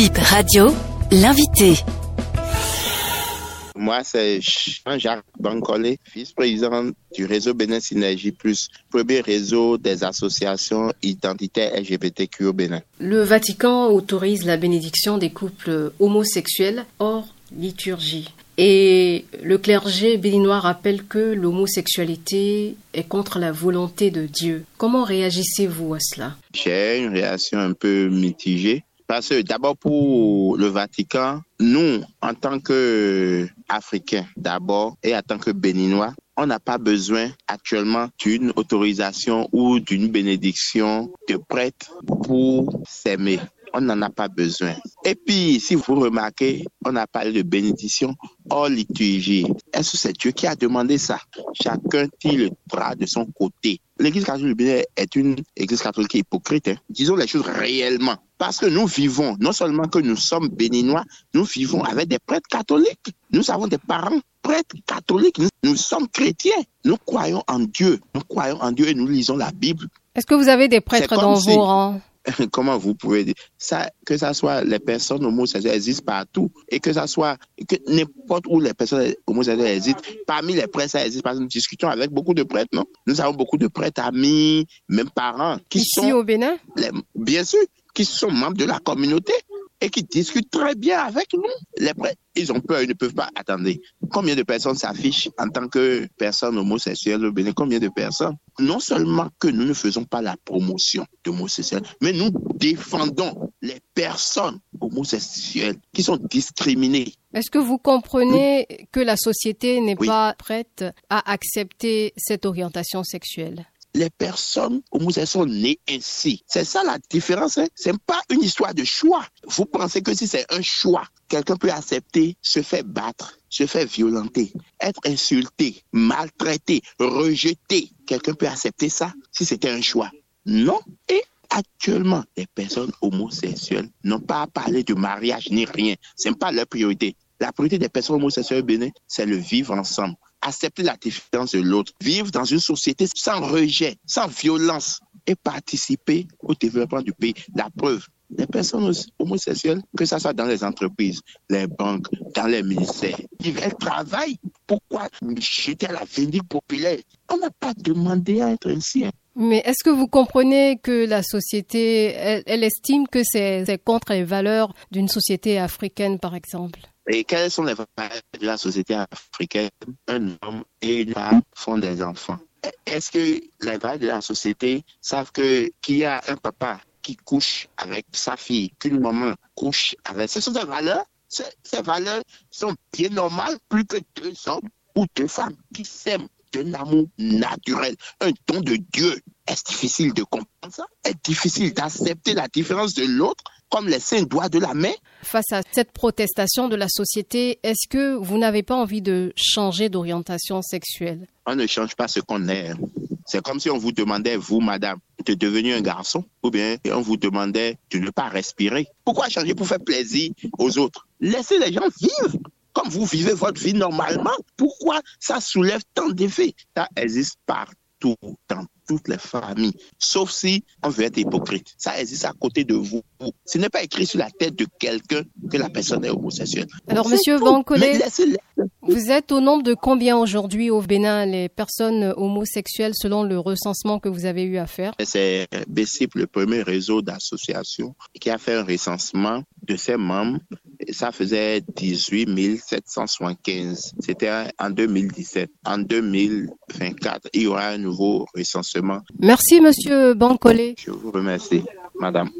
Bip Radio, l'invité. Moi, c'est Jean-Jacques Bancolé, vice-président du réseau Bénin Synergie Plus, premier réseau des associations identitaires LGBTQ au Bénin. Le Vatican autorise la bénédiction des couples homosexuels hors liturgie. Et le clergé béninois rappelle que l'homosexualité est contre la volonté de Dieu. Comment réagissez-vous à cela? J'ai une réaction un peu mitigée. Parce que d'abord pour le Vatican, nous, en tant qu'Africains d'abord et en tant que Béninois, on n'a pas besoin actuellement d'une autorisation ou d'une bénédiction de prêtre pour s'aimer on n'en a pas besoin. Et puis, si vous remarquez, on a parlé de bénédiction hors liturgie. Est-ce que c'est Dieu qui a demandé ça? Chacun tire le bras de son côté. L'Église catholique est une Église catholique hypocrite. Hein. Disons les choses réellement. Parce que nous vivons, non seulement que nous sommes béninois, nous vivons avec des prêtres catholiques. Nous avons des parents prêtres catholiques. Nous, nous sommes chrétiens. Nous croyons en Dieu. Nous croyons en Dieu et nous lisons la Bible. Est-ce que vous avez des prêtres dans vos rangs? Comment vous pouvez dire ça, que ça soit les personnes homosexuelles existent partout et que ça soit que n'importe où les personnes homosexuelles existent, parmi les prêtres ça existe parce que nous discutons avec beaucoup de prêtres, non? Nous avons beaucoup de prêtres amis, même parents qui Ici sont au Bénin? bien sûr, qui sont membres de la communauté et qui discutent très bien avec nous. Les ils ont peur, ils ne peuvent pas attendre. Combien de personnes s'affichent en tant que personnes homosexuelles au Bénin Combien de personnes? Non seulement que nous ne faisons pas la promotion d'homosexuels, mais nous défendons les personnes homosexuelles qui sont discriminées. Est-ce que vous comprenez que la société n'est pas prête à accepter cette orientation sexuelle? Les personnes homosexuelles sont nées ainsi. C'est ça la différence. Hein? C'est pas une histoire de choix. Vous pensez que si c'est un choix, quelqu'un peut accepter, se faire battre, se faire violenter, être insulté, maltraité, rejeté. Quelqu'un peut accepter ça si c'était un choix. Non. Et actuellement, les personnes homosexuelles n'ont pas à parler de mariage ni rien. C'est pas leur priorité. La priorité des personnes homosexuelles c'est le vivre ensemble accepter la différence de l'autre, vivre dans une société sans rejet, sans violence et participer au développement du pays. La preuve, les personnes homosexuelles, que ce soit dans les entreprises, les banques, dans les ministères, elles travaillent. Pourquoi jeter à la vindicte populaire? On n'a pas demandé à être ainsi. Hein. Mais est-ce que vous comprenez que la société, elle estime que c'est contre les valeurs d'une société africaine, par exemple? Et quelles sont les valeurs de la société africaine? Un homme et une femme font des enfants. Est-ce que les valeurs de la société savent que qu'il y a un papa qui couche avec sa fille, qu'une maman couche avec? Ce sont des valeurs. Ces, valeurs sont bien normales, plus que deux hommes ou deux femmes qui s'aiment d'un amour naturel, un don de Dieu. Est-ce difficile de comprendre ça? Est-ce difficile d'accepter la différence de l'autre? Comme les cinq doigts de la main Face à cette protestation de la société, est-ce que vous n'avez pas envie de changer d'orientation sexuelle? On ne change pas ce qu'on est. C'est comme si on vous demandait, vous, madame, de devenir un garçon, ou bien on vous demandait de ne pas respirer. Pourquoi changer pour faire plaisir aux autres? Laissez les gens vivre comme vous vivez votre vie normalement. Pourquoi ça soulève tant d'effets? Ça existe partout, dans toutes les familles, sauf si on veut être hypocrite. Ça existe à côté de vous. Ce n'est pas écrit sur la tête de quelqu'un que la personne est homosexuelle. Alors, Monsieur Bancolé, vous êtes au nombre de combien aujourd'hui au Bénin les personnes homosexuelles selon le recensement que vous avez eu à faire? C'est BCIP, le premier réseau d'associations, qui a fait un recensement de ses membres. ça faisait 18 775. C'était en 2017. En 2024, il y aura un nouveau recensement Merci, monsieur Bancolé. Je vous remercie, madame.